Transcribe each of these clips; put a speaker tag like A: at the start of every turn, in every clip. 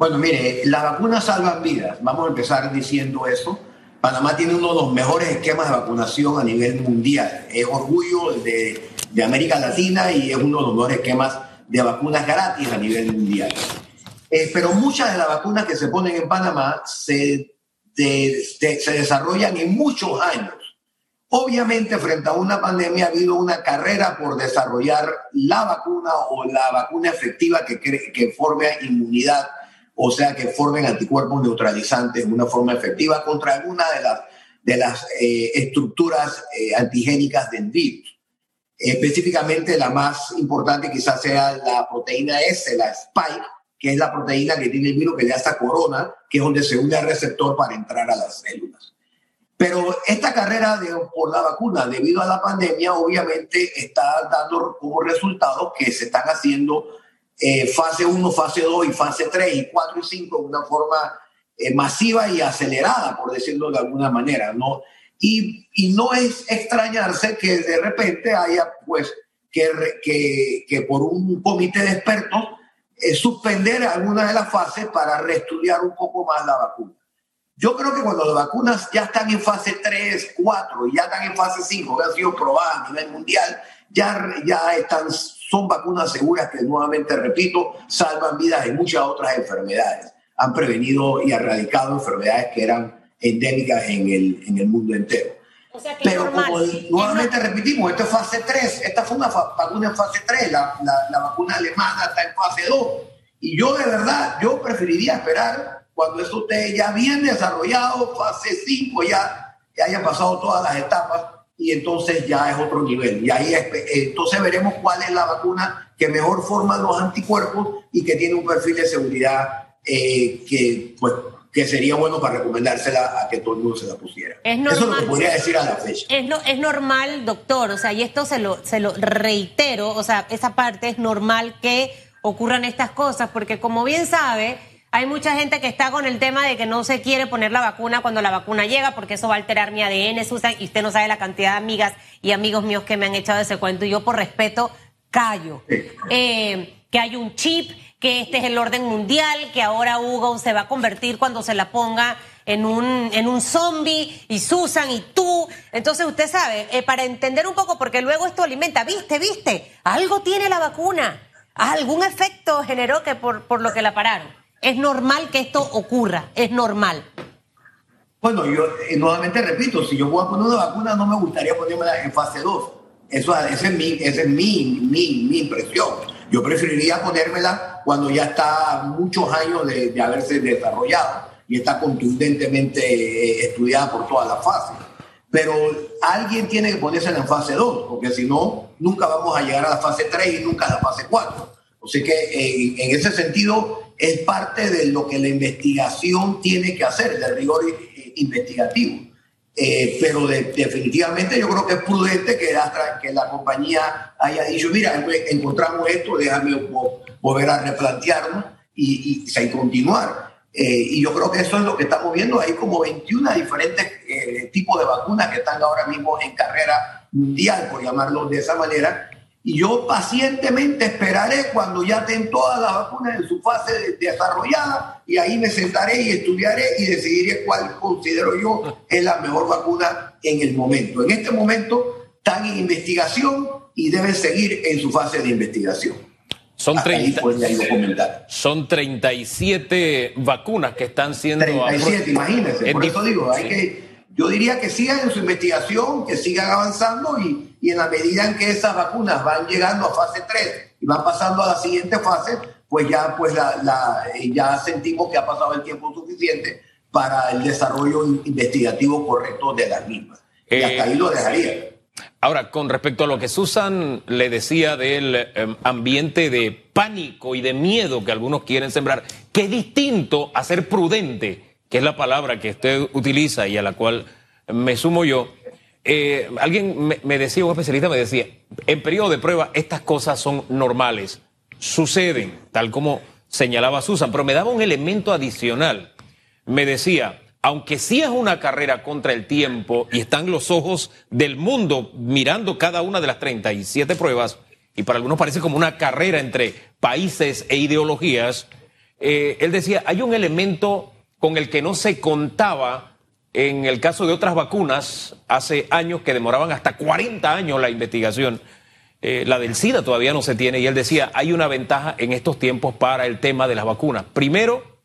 A: Bueno, mire, las vacunas salvan vidas. Vamos a empezar diciendo eso. Panamá tiene uno de los mejores esquemas de vacunación a nivel mundial. Es orgullo de, de América Latina y es uno de los mejores esquemas de vacunas gratis a nivel mundial. Eh, pero muchas de las vacunas que se ponen en Panamá se, se desarrollan en muchos años. Obviamente, frente a una pandemia ha habido una carrera por desarrollar la vacuna o la vacuna efectiva que, que forme inmunidad o sea que formen anticuerpos neutralizantes de una forma efectiva contra alguna de las, de las eh, estructuras eh, antigénicas del virus. Específicamente la más importante quizás sea la proteína S, la spike, que es la proteína que tiene el virus que le hace corona, que es donde se une al receptor para entrar a las células. Pero esta carrera de, por la vacuna, debido a la pandemia, obviamente está dando como resultado que se están haciendo eh, fase 1, fase 2 y fase 3 y 4 y 5 de una forma eh, masiva y acelerada, por decirlo de alguna manera, ¿no? Y, y, no es extrañarse que de repente haya, pues, que, que, que por un comité de expertos eh, suspender algunas de las fases para reestudiar un poco más la vacuna. Yo creo que cuando las vacunas ya están en fase 3, 4 y ya están en fase 5, que han sido probadas a nivel mundial, ya, ya están son vacunas seguras que nuevamente, repito, salvan vidas en muchas otras enfermedades. Han prevenido y erradicado enfermedades que eran endémicas en el, en el mundo entero. Pero como nuevamente repetimos, esto es fase 3, esta fue una vacuna en fase 3, la, la, vacuna alemana está en fase 2. Y yo de verdad, yo preferiría esperar cuando esto esté ya bien desarrollado, fase 5, ya, ya hayan pasado todas las etapas, y entonces ya es otro nivel. Y ahí entonces veremos cuál es la vacuna que mejor forma los anticuerpos y que tiene un perfil de seguridad eh, que, pues, que sería bueno para recomendársela a que todo el mundo se la pusiera. Eso es lo que podría decir a la fecha.
B: Es, es normal, doctor, o sea, y esto se lo, se lo reitero, o sea, esa parte es normal que ocurran estas cosas, porque como bien sabe, hay mucha gente que está con el tema de que no se quiere poner la vacuna cuando la vacuna llega porque eso va a alterar mi ADN, Susan, y usted no sabe la cantidad de amigas y amigos míos que me han echado ese cuento y yo por respeto callo. Eh, que hay un chip, que este es el orden mundial, que ahora Hugo se va a convertir cuando se la ponga en un, en un zombie y Susan y tú. Entonces usted sabe, eh, para entender un poco, porque luego esto alimenta, viste, viste, algo tiene la vacuna, algún efecto generó que por, por lo que la pararon. Es normal que esto ocurra, es normal.
A: Bueno, yo eh, nuevamente repito, si yo voy a poner una vacuna, no me gustaría ponérmela en fase 2. Eso, esa es, mi, esa es mi, mi, mi, impresión. Yo preferiría ponérmela cuando ya está muchos años de, haberse desarrollado y está contundentemente eh, estudiada por todas las fases. Pero alguien tiene que ponerse en fase 2, porque si no, nunca vamos a llegar a la fase 3 y nunca a la fase 4. O sea que eh, en ese sentido es parte de lo que la investigación tiene que hacer, del rigor investigativo. Eh, pero definitivamente yo creo que es prudente que la, compañía haya dicho, mira, encontramos esto, déjame volver a replantearnos y, y, continuar. Eh, y yo creo que eso es lo que estamos viendo. Hay como 21 diferentes tipos de vacunas que están ahora mismo en carrera mundial, por llamarlo de esa manera, y yo pacientemente esperaré cuando ya estén todas las vacunas en su fase desarrollada y ahí me sentaré y estudiaré y decidiré cuál considero yo es la mejor vacuna en el momento. En este momento están en investigación y deben seguir en su fase de investigación.
C: Son, 30, son 37 vacunas que están siendo...
A: 37, imagínense. Por eso digo, hay que yo diría que sigan en su investigación, que sigan avanzando y, y en la medida en que esas vacunas van llegando a fase 3 y van pasando a la siguiente fase, pues ya, pues la, ya sentimos que ha pasado el tiempo suficiente para el desarrollo investigativo correcto de las mismas. y hasta ahí lo dejaría.
C: Ahora, con respecto a lo que Susan le decía del em, ambiente de pánico y de miedo que algunos quieren sembrar, que es distinto a ser prudente que es la palabra que usted utiliza y a la cual me sumo yo, eh, alguien me, decía, un especialista me decía, en periodo de prueba estas cosas son normales, suceden, tal como señalaba Susan, pero me daba un elemento adicional. Me decía, aunque sí es una carrera contra el tiempo y están los ojos del mundo mirando cada una de las 37 pruebas, y para algunos parece como una carrera entre países e ideologías, eh, él decía, hay un elemento con el que no se contaba en el caso de otras vacunas hace años que demoraban hasta 40 años la investigación. Eh, la del SIDA todavía no se tiene y él decía, hay una ventaja en estos tiempos para el tema de las vacunas. Primero,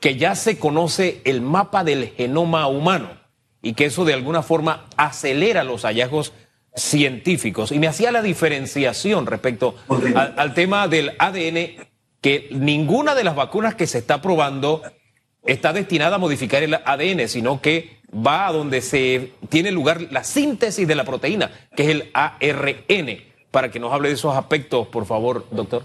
C: que ya se conoce el mapa del genoma humano y que eso de alguna forma acelera los hallazgos científicos. Y me hacía la diferenciación respecto al, al tema del ADN, que ninguna de las vacunas que se está probando está destinada a modificar el ADN, sino que va a donde se tiene lugar la síntesis de la proteína, que es el ARN. Para que nos hable de esos aspectos, por favor, doctor.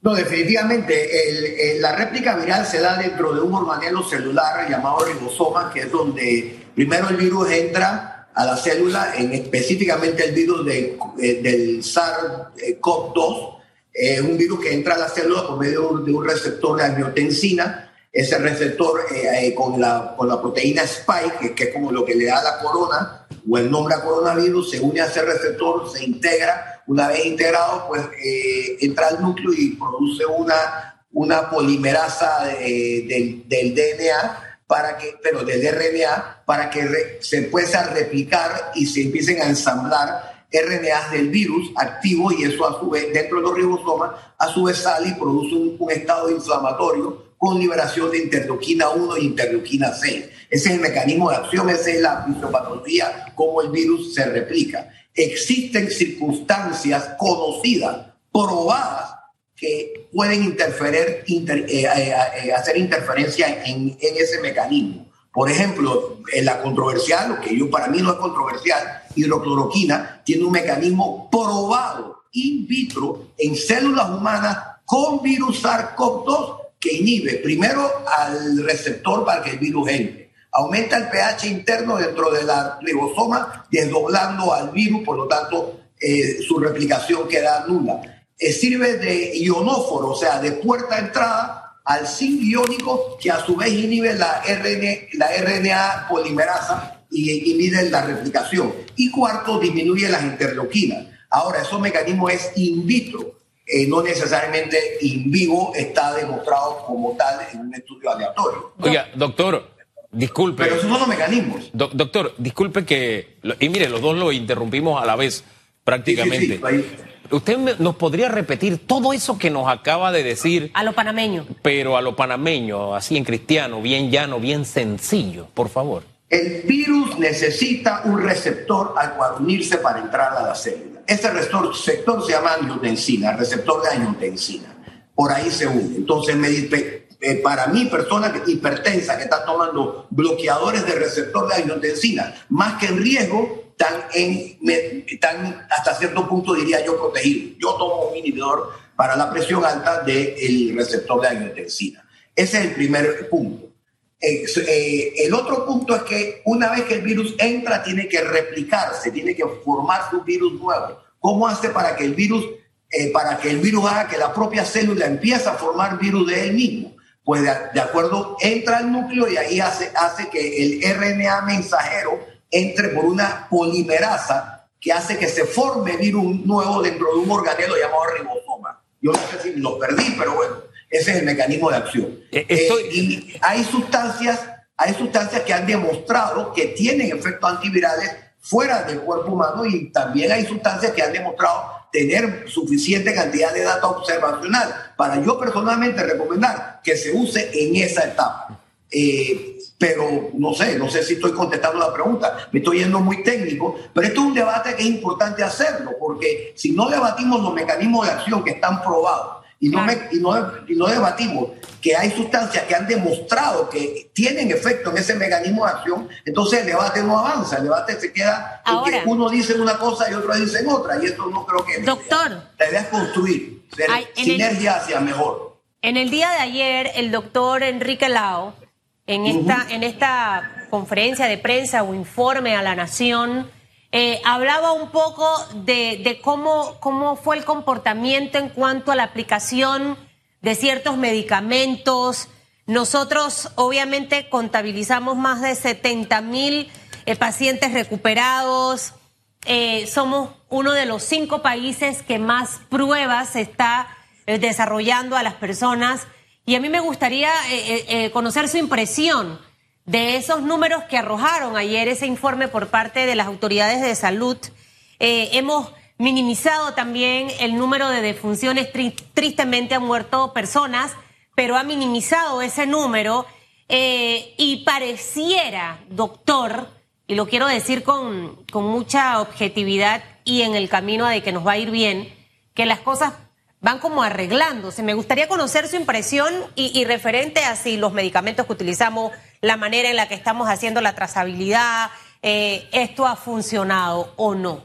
A: No, definitivamente. la réplica viral se da dentro de un organelo celular llamado ribosoma, que es donde primero el virus entra a la célula, en específicamente el virus eh, del SARS-CoV-2, es un virus que entra a la célula por medio de un receptor de angiotensina ese receptor eh, eh, con, la, con la proteína spike, que, es como lo que le da la corona o el nombre a coronavirus, se une a ese receptor, se integra, una vez integrado, pues eh, entra al núcleo y produce una, una polimerasa del, del DNA para que, pero del RNA, para que se pueda replicar y se empiecen a ensamblar RNAs del virus activo y eso a su vez dentro de los ribosomas a su vez sale y produce un estado inflamatorio con liberación de interleuquina 1 e interleuquina 6. Ese es el mecanismo de acción, esa es la fisiopatología, cómo el virus se replica. Existen circunstancias conocidas, probadas, que pueden interferir, eh, eh, eh, hacer interferencia en, en, ese mecanismo. Por ejemplo, en la controversial, lo que yo para mí no es controversial, hidrocloroquina tiene un mecanismo probado in vitro en células humanas con virus SARS-CoV-2 que inhibe primero al receptor para que el virus entre. Aumenta el pH interno dentro de la ribosoma, desdoblando al virus, por lo tanto, eh, su replicación queda nula. Eh, sirve de ionóforo, o sea, de puerta de entrada al zinc iónico, que a su vez inhibe la, la RNA polimerasa y inhibe la replicación. Y cuarto, disminuye las interleuquinas. Ahora, esos mecanismos es in vitro eh, no necesariamente in vivo está demostrado como tal en un estudio aleatorio.
C: Oiga, doctor, disculpe.
A: Pero esos son los mecanismos.
C: doctor, disculpe que. Y mire, los dos lo interrumpimos a la vez, prácticamente. ¿Usted nos podría repetir todo eso que nos acaba de decir?
B: A lo panameño.
C: Pero a lo panameño, así en cristiano, bien llano, bien sencillo, por favor.
A: El virus necesita un receptor al cual unirse para entrar a la célula. Este receptor se llama angiotensina, receptor de angiotensina. Por ahí se une. Entonces, me, eh, para mí, persona hipertensa que está tomando bloqueadores de receptor de angiotensina, más que en riesgo, están, hasta cierto punto, diría yo, protegidos. Yo tomo un inhibidor para la presión alta del receptor de angiotensina. Ese es el primer punto. Eh, eh, el otro punto es que una vez que el virus entra, tiene que replicarse, tiene que formar su virus nuevo. ¿Cómo hace para que el virus, eh, para que el virus haga que la propia célula empiece a formar virus de él mismo? Pues de, acuerdo, entra al núcleo y ahí hace, hace que el RNA mensajero entre por una polimerasa que hace que se forme virus nuevo dentro de un organelo llamado ribosoma. Yo no sé si lo perdí, pero bueno, ese es el mecanismo de acción. Eh, eh, y hay sustancias, hay sustancias que han demostrado que tienen efectos antivirales fuera del cuerpo humano y también hay sustancias que han demostrado tener suficiente cantidad de data observacional para yo personalmente recomendar que se use en esa etapa. Eh, pero no sé, no sé si estoy contestando la pregunta, me estoy yendo muy técnico, pero esto es un debate que es importante hacerlo, porque si no debatimos los mecanismos de acción que están probados, y no, y, no, debatimos que hay sustancias que han demostrado que tienen efecto en ese mecanismo de acción, entonces el debate no avanza, el debate se queda Ahora, uno dice una cosa y otro dice otra, y esto no creo que...
B: Doctor.
A: La idea es construir, sinergia hacia mejor.
B: En el día de ayer, el doctor Enrique Lao, en esta, en esta conferencia de prensa o informe a la Nación, eh, hablaba un poco de, cómo, fue el comportamiento en cuanto a la aplicación de ciertos medicamentos. Nosotros obviamente contabilizamos más de 70 mil eh, pacientes recuperados. Eh, somos uno de los cinco países que más pruebas está desarrollando a las personas y a mí me gustaría conocer su impresión de esos números que arrojaron ayer ese informe por parte de las autoridades de salud. hemos minimizado también el número de defunciones, tristemente han muerto personas, pero ha minimizado ese número y pareciera, doctor, y lo quiero decir con, con mucha objetividad y en el camino de que nos va a ir bien, que las cosas van como arreglándose. Me gustaría conocer su impresión y, referente a si los medicamentos que utilizamos, la manera en la que estamos haciendo la trazabilidad, eh, esto ha funcionado o no.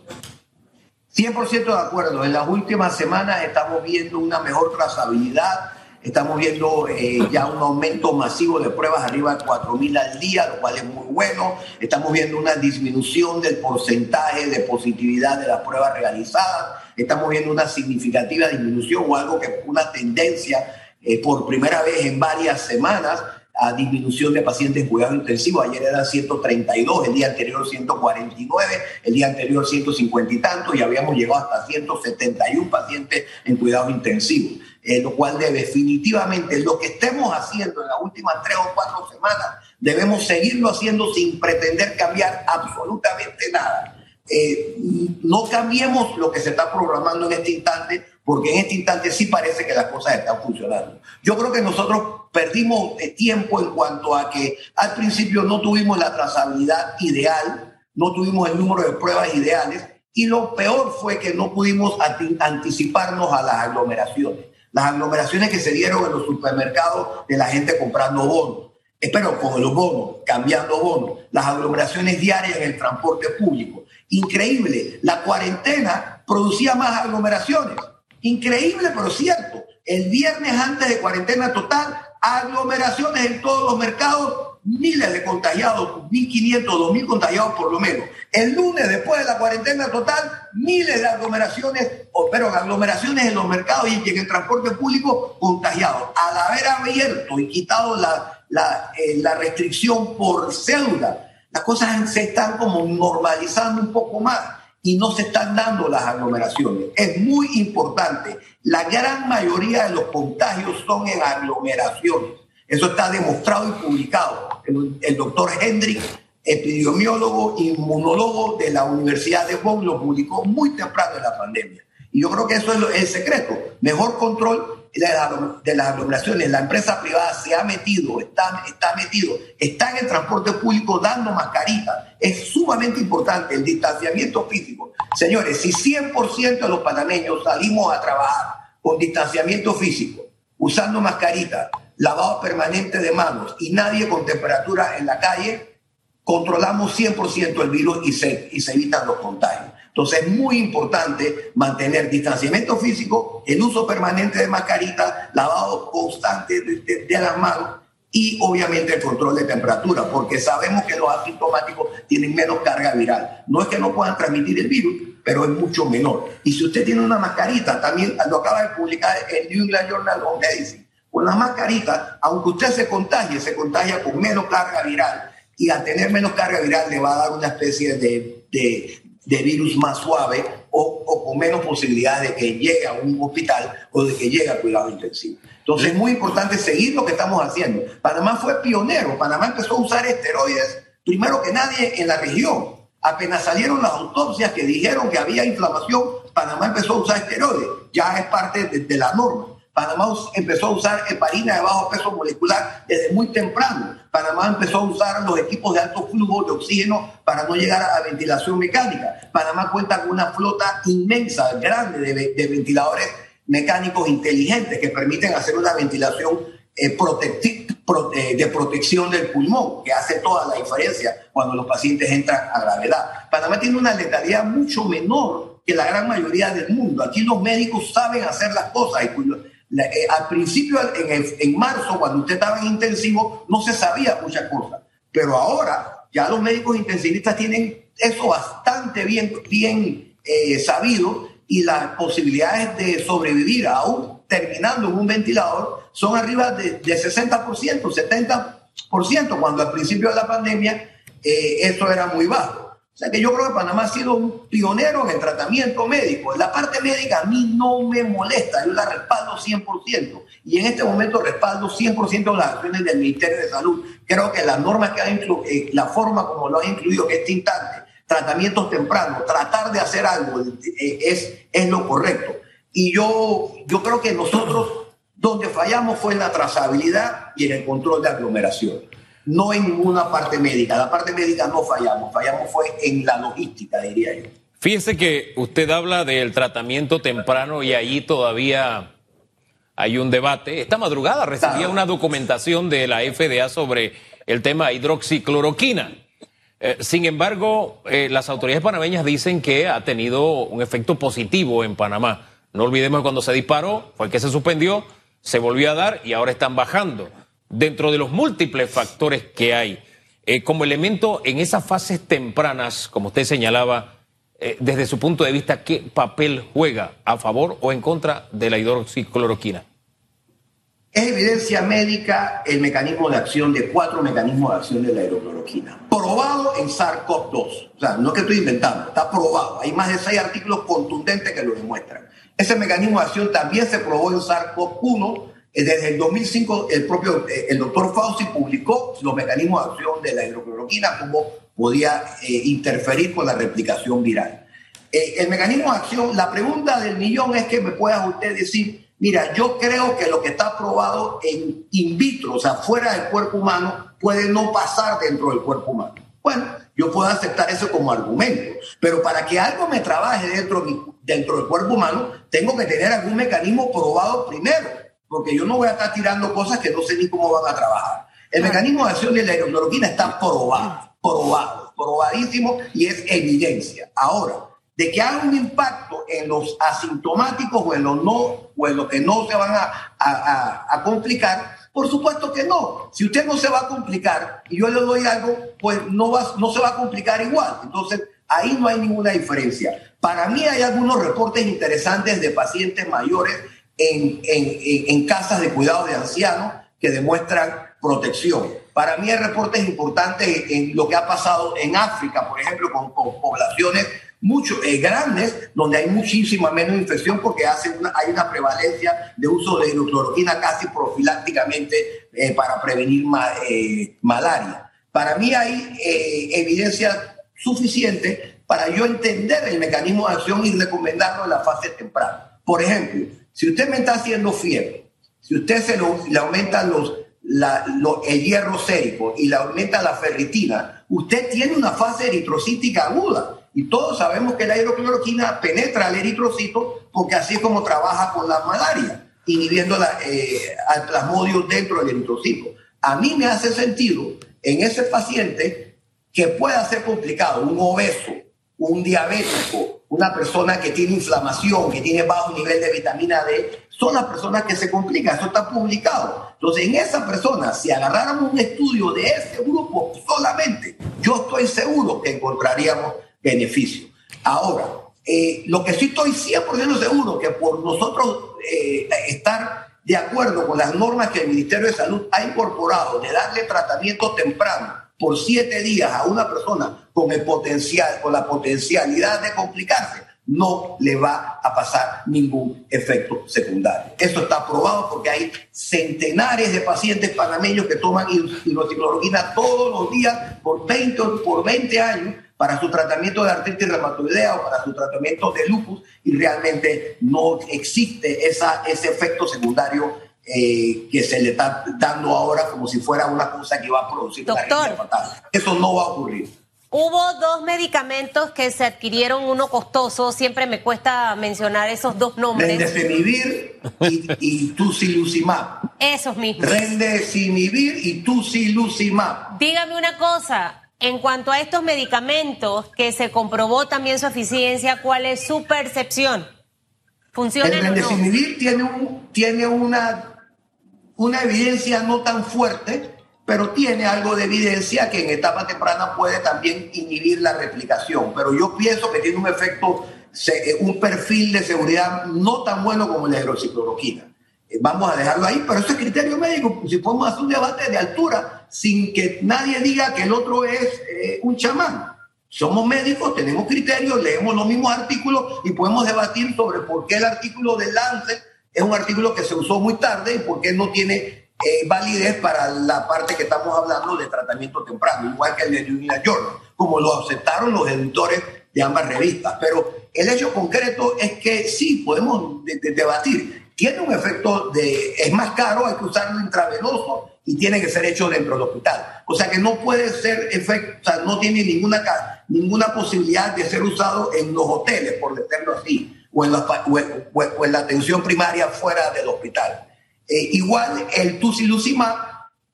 A: 100% de acuerdo. En las últimas semanas estamos viendo una mejor trazabilidad Estamos viendo eh, ya un aumento masivo de pruebas arriba de 4.000 al día, lo cual es muy bueno. Estamos viendo una disminución del porcentaje de positividad de las pruebas realizadas. Estamos viendo una significativa disminución o algo que una tendencia eh, por primera vez en varias semanas a disminución de pacientes en cuidado intensivo. Ayer eran 132, el día anterior 149, el día anterior 150 y tanto, y habíamos llegado hasta 171 pacientes en cuidado intensivo. Eh, lo cual de definitivamente lo que estemos haciendo en las últimas tres o cuatro semanas, debemos seguirlo haciendo sin pretender cambiar absolutamente nada. Eh, no cambiemos lo que se está programando en este instante, porque en este instante sí parece que las cosas están funcionando. Yo creo que nosotros perdimos eh, tiempo en cuanto a que al principio no tuvimos la trazabilidad ideal, no tuvimos el número de pruebas ideales, y lo peor fue que no pudimos anticiparnos a las aglomeraciones las aglomeraciones que se dieron en los supermercados de la gente comprando bonos, espero con los bonos, cambiando bonos, las aglomeraciones diarias en el transporte público. Increíble, la cuarentena producía más aglomeraciones. Increíble, pero cierto. El viernes antes de cuarentena total, aglomeraciones en todos los mercados miles de contagiados, 1.500, 2.000 contagiados por lo menos. El lunes, después de la cuarentena total, miles de aglomeraciones, pero aglomeraciones en los mercados y en el transporte público contagiados. Al haber abierto y quitado la, la, eh, la restricción por cédula, las cosas se están como normalizando un poco más y no se están dando las aglomeraciones. Es muy importante. La gran mayoría de los contagios son en aglomeraciones. Eso está demostrado y publicado. El, doctor Hendrik, epidemiólogo, inmunólogo de la Universidad de Bonn, lo publicó muy temprano en la pandemia. Y yo creo que eso es el secreto. Mejor control de, las aglomeraciones. La empresa privada se ha metido, está, está metido, está en el transporte público dando mascaritas. Es sumamente importante el distanciamiento físico. Señores, si 100% de los panameños salimos a trabajar con distanciamiento físico, usando mascaritas, lavado permanente de manos y nadie con temperatura en la calle, controlamos 100% el virus y se, y se evitan los contagios. Entonces es muy importante mantener distanciamiento físico, el uso permanente de mascarita, lavado constante de, las manos y obviamente el control de temperatura, porque sabemos que los asintomáticos tienen menos carga viral. No es que no puedan transmitir el virus, pero es mucho menor. Y si usted tiene una mascarita, también lo acaba de publicar el New England Journal of Medicine, con la mascarita, aunque usted se contagie, se contagia con menos carga viral. Y al tener menos carga viral le va a dar una especie de, de, virus más suave o, o, con menos posibilidades de que llegue a un hospital o de que llegue a cuidado intensivo. Entonces es muy importante seguir lo que estamos haciendo. Panamá fue pionero. Panamá empezó a usar esteroides primero que nadie en la región. Apenas salieron las autopsias que dijeron que había inflamación, Panamá empezó a usar esteroides. Ya es parte de la norma. Panamá empezó a usar heparina de bajo peso molecular desde muy temprano. Panamá empezó a usar los equipos de alto flujo de oxígeno para no llegar a ventilación mecánica. Panamá cuenta con una flota inmensa, grande de, ventiladores mecánicos inteligentes que permiten hacer una ventilación eh, eh, de protección del pulmón, que hace toda la diferencia cuando los pacientes entran a gravedad. Panamá tiene una letalidad mucho menor que la gran mayoría del mundo. Aquí los médicos saben hacer las cosas y eh, al principio, en, marzo, cuando usted estaba en intensivo, no se sabía muchas cosas. Pero ahora ya los médicos intensivistas tienen eso bastante bien, bien eh, sabido y las posibilidades de sobrevivir aún terminando en un ventilador son arriba de, de 60%, 70%, cuando al principio de la pandemia eh, eso era muy bajo. O sea que yo creo que Panamá ha sido un pionero en el tratamiento médico. La parte médica a mí no me molesta, yo la respaldo 100%. Y en este momento respaldo 100% las acciones del Ministerio de Salud. Creo que las normas que han incluido, eh, la forma como lo han incluido en este instante, tratamientos tempranos, tratar de hacer algo eh, es, es lo correcto. Y yo, yo creo que nosotros donde fallamos fue en la trazabilidad y en el control de aglomeración no en ninguna parte médica. La parte médica no fallamos, fallamos fue en la logística, diría yo.
C: Fíjese que usted habla del tratamiento temprano y ahí todavía hay un debate. Esta madrugada recibía una documentación de la FDA sobre el tema hidroxicloroquina. Eh, sin embargo, eh, las autoridades panameñas dicen que ha tenido un efecto positivo en Panamá. No olvidemos que cuando se disparó fue que se suspendió, se volvió a dar y ahora están bajando dentro de los múltiples factores que hay, eh, como elemento en esas fases tempranas, como usted señalaba, eh, desde su punto de vista, ¿qué papel juega a favor o en contra de la hidroxicloroquina?
A: Es evidencia médica el mecanismo de acción de cuatro mecanismos de acción de la hidrocloroquina. Probado en SARS-CoV-2. O sea, no es que estoy inventando, está probado. Hay más de seis artículos contundentes que lo demuestran. Ese mecanismo de acción también se probó en SARS-CoV-1 eh, desde el 2005, el propio eh, el doctor Fauci publicó los mecanismos de acción de la hidrocloroquina, cómo podía eh, interferir con la replicación viral. el mecanismo de acción, la pregunta del millón es que me pueda usted decir, mira, yo creo que lo que está probado en in vitro, o sea, fuera del cuerpo humano, puede no pasar dentro del cuerpo humano. Bueno, yo puedo aceptar eso como argumento, pero para que algo me trabaje dentro, dentro del cuerpo humano, tengo que tener algún mecanismo probado primero porque yo no voy a estar tirando cosas que no sé ni cómo van a trabajar. El mecanismo de acción de la hidroxicloroquina está probado, probado, probadísimo y es evidencia. Ahora, de que haga un impacto en los asintomáticos o en los no o en los que no se van a, a, complicar, por supuesto que no. Si usted no se va a complicar y yo le doy algo, pues no, va, no se va a complicar igual. Entonces, ahí no hay ninguna diferencia. Para mí hay algunos reportes interesantes de pacientes mayores en, en, en casas de cuidado de ancianos que demuestran protección. Para mí hay reportes importantes en lo que ha pasado en África, por ejemplo, con, poblaciones mucho eh, grandes, donde hay muchísima menos infección porque hace una, hay una prevalencia de uso de hidrocloroquina casi profilácticamente eh, para prevenir eh, malaria. Para mí hay evidencia suficiente para yo entender el mecanismo de acción y recomendarlo en la fase temprana. Por ejemplo, si usted me está haciendo fiebre, si usted se le aumenta los, el hierro sérico y le aumenta la ferritina, usted tiene una fase eritrocítica aguda. Y todos sabemos que la hidrocloroquina penetra al eritrocito porque así es como trabaja con la malaria, inhibiendo la, eh, al plasmodio dentro del eritrocito. A mí me hace sentido en ese paciente que pueda ser complicado, un obeso, un diabético, una persona que tiene inflamación, que tiene bajo nivel de vitamina D, son las personas que se complican. Eso está publicado. Entonces, en esa persona, si agarráramos un estudio de ese grupo solamente, yo estoy seguro que encontraríamos beneficio. Ahora, eh, lo que sí estoy 100% seguro que por nosotros eh, estar de acuerdo con las normas que el Ministerio de Salud ha incorporado de darle tratamiento temprano por siete días a una persona con el potencial, con la potencialidad de complicarse, no le va a pasar ningún efecto secundario. Esto está probado porque hay centenares de pacientes panameños que toman hidroxicloroquina todos los días por 20, por 20 años para su tratamiento de artritis reumatoidea o para su tratamiento de lupus y realmente no existe ese efecto secundario eh, que se le está dando ahora como si fuera una cosa que va a producir
B: Doctor,
A: Eso no va a ocurrir.
B: Hubo dos medicamentos que se adquirieron, uno costoso, siempre me cuesta mencionar esos dos nombres.
A: Rendesimivir y, y Tusiluzimab.
B: Esos mismos.
A: Rendesimivir y Tusiluzimab.
B: Dígame una cosa, en cuanto a estos medicamentos que se comprobó también su eficiencia, ¿cuál es su percepción? ¿Funciona
A: El rendesimivir tiene, un, tiene una una evidencia no tan fuerte, pero tiene algo de evidencia que en etapa temprana puede también inhibir la replicación. Pero yo pienso que tiene un efecto, eh, un perfil de seguridad no tan bueno como la hidroxicloroquina. Eh, vamos a dejarlo ahí, pero eso es criterio médico. Si podemos hacer un debate de altura sin que nadie diga que el otro es eh, un chamán. Somos médicos, tenemos criterios, leemos los mismos artículos y podemos debatir sobre por qué el artículo del Lance es un artículo que se usó muy tarde y por qué no tiene eh, validez para la parte que estamos hablando de tratamiento temprano, igual que el de New York, como lo aceptaron los editores de ambas revistas. Pero el hecho concreto es que sí, podemos debatir. Tiene un efecto de, es más caro, hay que usarlo intravenoso y tiene que ser hecho dentro del hospital. O sea que no puede ser efecto, o sea, no tiene ninguna, ninguna posibilidad de ser usado en los hoteles, por decirlo así, o en la, o en la atención primaria fuera del hospital. Eh, igual el tusiluzumab,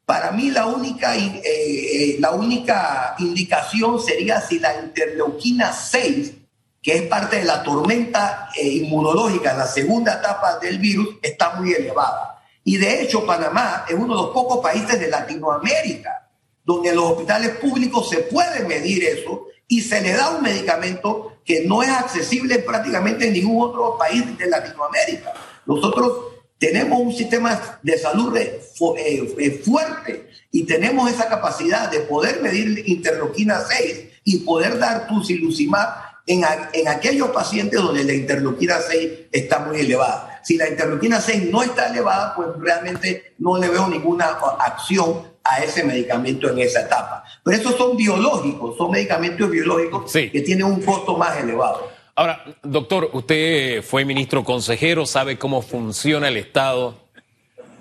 A: para mí la única, eh, eh, la única indicación sería si la interleuquina 6 que es parte de la tormenta eh, inmunológica la segunda etapa del virus, está muy elevada. Y de hecho, Panamá es uno de los pocos países de Latinoamérica donde en los hospitales públicos se puede medir eso y se le da un medicamento que no es accesible prácticamente en ningún otro país de Latinoamérica. Nosotros tenemos un sistema de salud eh, eh, fuerte y tenemos esa capacidad de poder medir interleuquina 6 y poder dar tusiluzumab en, aquellos pacientes donde la interleuquina 6 está muy elevada. Si la interleuquina 6 no está elevada, pues realmente no le veo ninguna acción a ese medicamento en esa etapa. Pero esos son biológicos, son medicamentos biológicos que tienen un costo más elevado.
C: Ahora, doctor, usted fue ministro consejero, sabe cómo funciona el Estado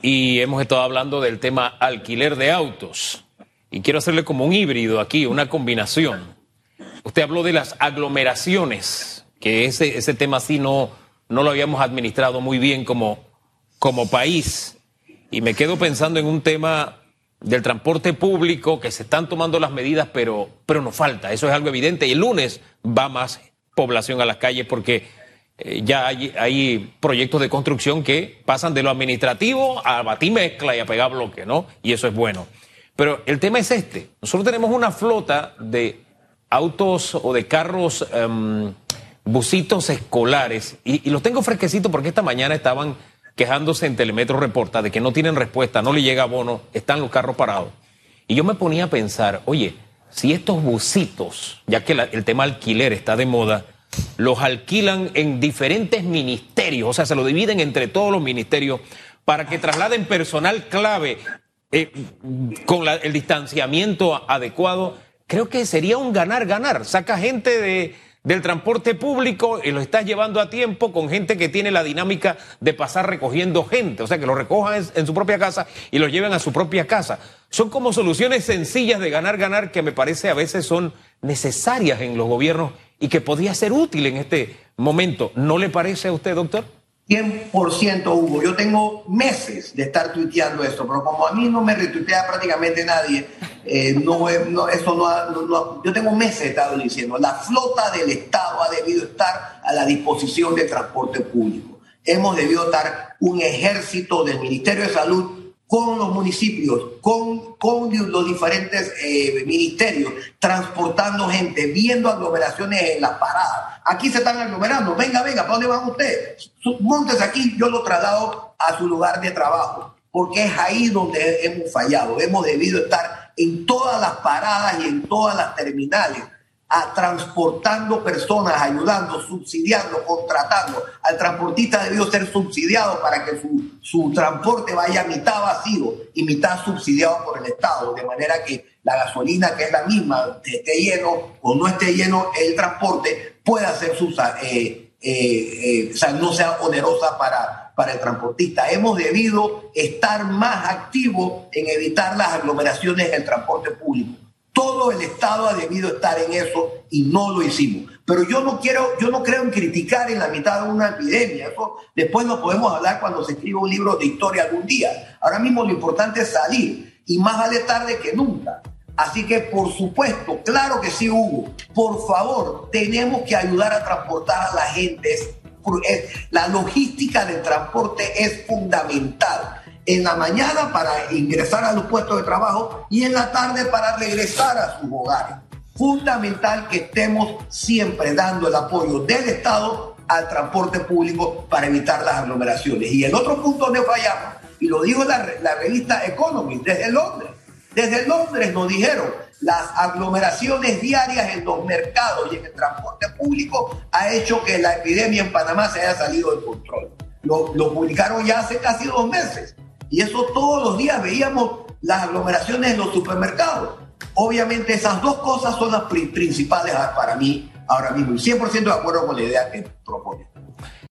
C: y hemos estado hablando del tema alquiler de autos. Y quiero hacerle como un híbrido aquí, una combinación. Usted habló de las aglomeraciones, que ese, ese tema sí no, no lo habíamos administrado muy bien como, como país. Y me quedo pensando en un tema del transporte público, que se están tomando las medidas, pero, pero nos falta. Eso es algo evidente. Y el lunes va más población a las calles porque eh, ya hay, hay, proyectos de construcción que pasan de lo administrativo a batir mezcla y a pegar bloque, ¿no? Y eso es bueno. Pero el tema es este. Nosotros tenemos una flota de autos o de carros, um, busitos escolares, y, los tengo fresquecitos porque esta mañana estaban quejándose en Telemetro Reporta de que no tienen respuesta, no le llega bono, están los carros parados. Y yo me ponía a pensar, oye, si estos busitos, ya que el tema alquiler está de moda, los alquilan en diferentes ministerios, o sea, se lo dividen entre todos los ministerios para que trasladen personal clave eh, con el distanciamiento adecuado creo que sería un ganar-ganar. Saca gente de, del transporte público y lo estás llevando a tiempo con gente que tiene la dinámica de pasar recogiendo gente, o sea, que lo recojan en, su propia casa y lo lleven a su propia casa. Son como soluciones sencillas de ganar-ganar que me parece a veces son necesarias en los gobiernos y que podría ser útil en este momento. ¿No le parece a usted, doctor?
A: 100% Hugo. Yo tengo meses de estar tuiteando esto, pero como a mí no me retuitea prácticamente nadie, eh, no, eso no, Yo tengo meses de estar diciendo, la flota del Estado ha debido estar a la disposición del transporte público. Hemos debido estar un ejército del Ministerio de Salud con los municipios, con, con los diferentes eh, ministerios, transportando gente, viendo aglomeraciones en las paradas. Aquí se están aglomerando, venga, venga, ¿para dónde van ustedes? Montes aquí, yo lo traslado a su lugar de trabajo, porque es ahí donde hemos fallado. Hemos debido estar en todas las paradas y en todas las terminales a transportando personas, ayudando, subsidiando, contratando. Al transportista debió ser subsidiado para que su, su transporte vaya mitad vacío y mitad subsidiado por el Estado, de manera que la gasolina, que es la misma, esté lleno o no esté lleno, el transporte pueda ser eh, eh, eh, o sea, no sea onerosa para, para el transportista. Hemos debido estar más activos en evitar las aglomeraciones en el transporte público todo el Estado ha debido estar en eso y no lo hicimos. Pero yo no quiero, yo no creo en criticar en la mitad de una epidemia. Eso después nos podemos hablar cuando se escriba un libro de historia algún día. Ahora mismo lo importante es salir y más vale tarde que nunca. Así que, por supuesto, claro que sí, Hugo. Por favor, tenemos que ayudar a transportar a la gente. La logística del transporte es fundamental en la mañana para ingresar a los puestos de trabajo y en la tarde para regresar a sus hogares. Fundamental que estemos siempre dando el apoyo del Estado al transporte público para evitar las aglomeraciones. Y el otro punto donde fallamos, y lo dijo la, la revista Economy desde Londres, desde Londres nos dijeron las aglomeraciones diarias en los mercados y en el transporte público ha hecho que la epidemia en Panamá se haya salido de control. Lo, lo publicaron ya hace casi dos meses. Y eso todos los días veíamos las aglomeraciones en los supermercados. Obviamente esas dos cosas son las principales para mí ahora mismo. Y 100% de acuerdo con la idea que propone.